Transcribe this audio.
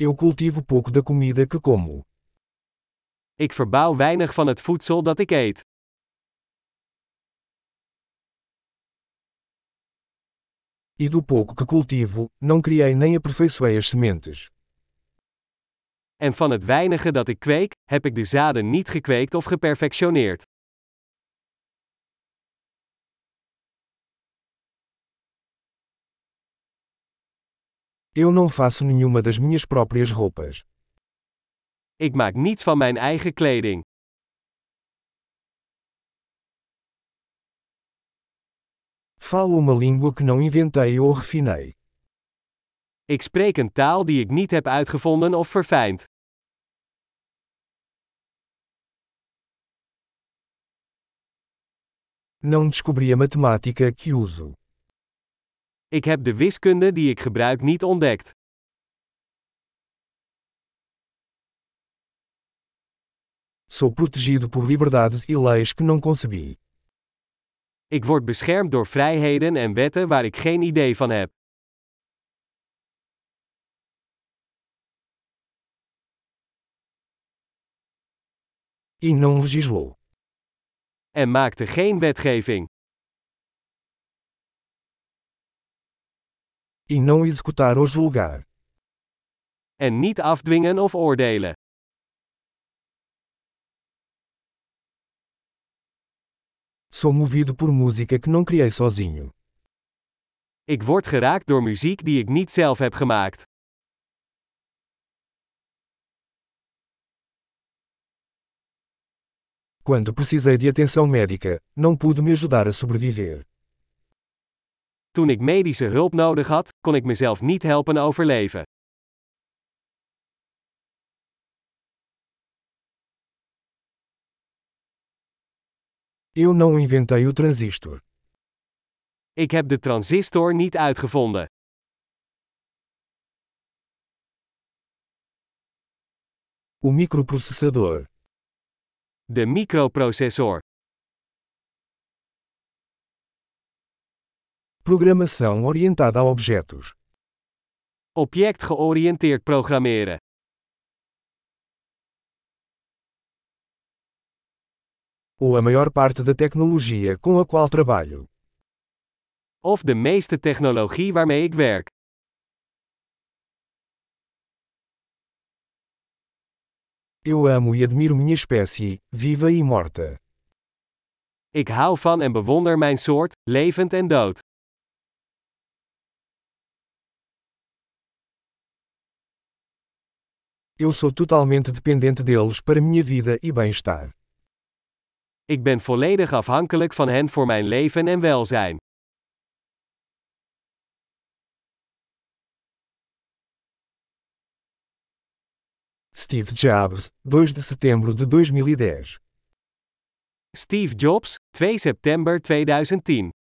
Eu cultivo pouco da comida que como. Ik verbouw weinig van het voedsel dat ik eet. E do pouco que cultivo, não criei nem aperfeiçoei as sementes. En van het weinige dat ik kweek, heb ik de zaden niet gekweekt of geperfectioneerd. Eu não faço nenhuma das minhas próprias roupas. Ik maak niets van mijn eigen kleding. Falo uma língua que não inventei ou refinei. Ik spreek een taal die ik niet heb uitgevonden of verfijnd. Não descobri a matemática que uso. Ik heb de wiskunde die ik gebruik niet ontdekt. Sou protegido por liberdades e leis que não concebi. Ik word beschermd door vrijheden en wetten waar ik geen idee van heb. E não legislou. En maakte geen wetgeving. E não executar ou julgar. En niet afdwingen of oordelen. Sou movido por música que não criei sozinho. Ik word geraakt door muziek die ik niet zelf heb gemaakt. Quando precisei de atenção médica, não pude me ajudar a sobreviver. Toen ik medische hulp nodig had, kon ik mezelf niet helpen overleven. Eu não inventei o transistor. Ik heb de transistor niet uitgevonden. O microprocessador. De microprocessor. Programação orientada a objetos. Object-georiënteerd programmeren. Ou a maior parte da tecnologia com a qual trabalho. Of de meeste technologie waarmee ik werk. Eu amo e admiro minha espécie, viva e morta. Ik hou van en bewonder mijn soort, levend en dood. Eu sou totalmente dependente deles para minha vida e bem-estar. Ik ben volledig afhankelijk van hen voor mijn leven en welzijn. Steve Jobs, 2 de setembro de 2010. Steve Jobs, 2 september 2010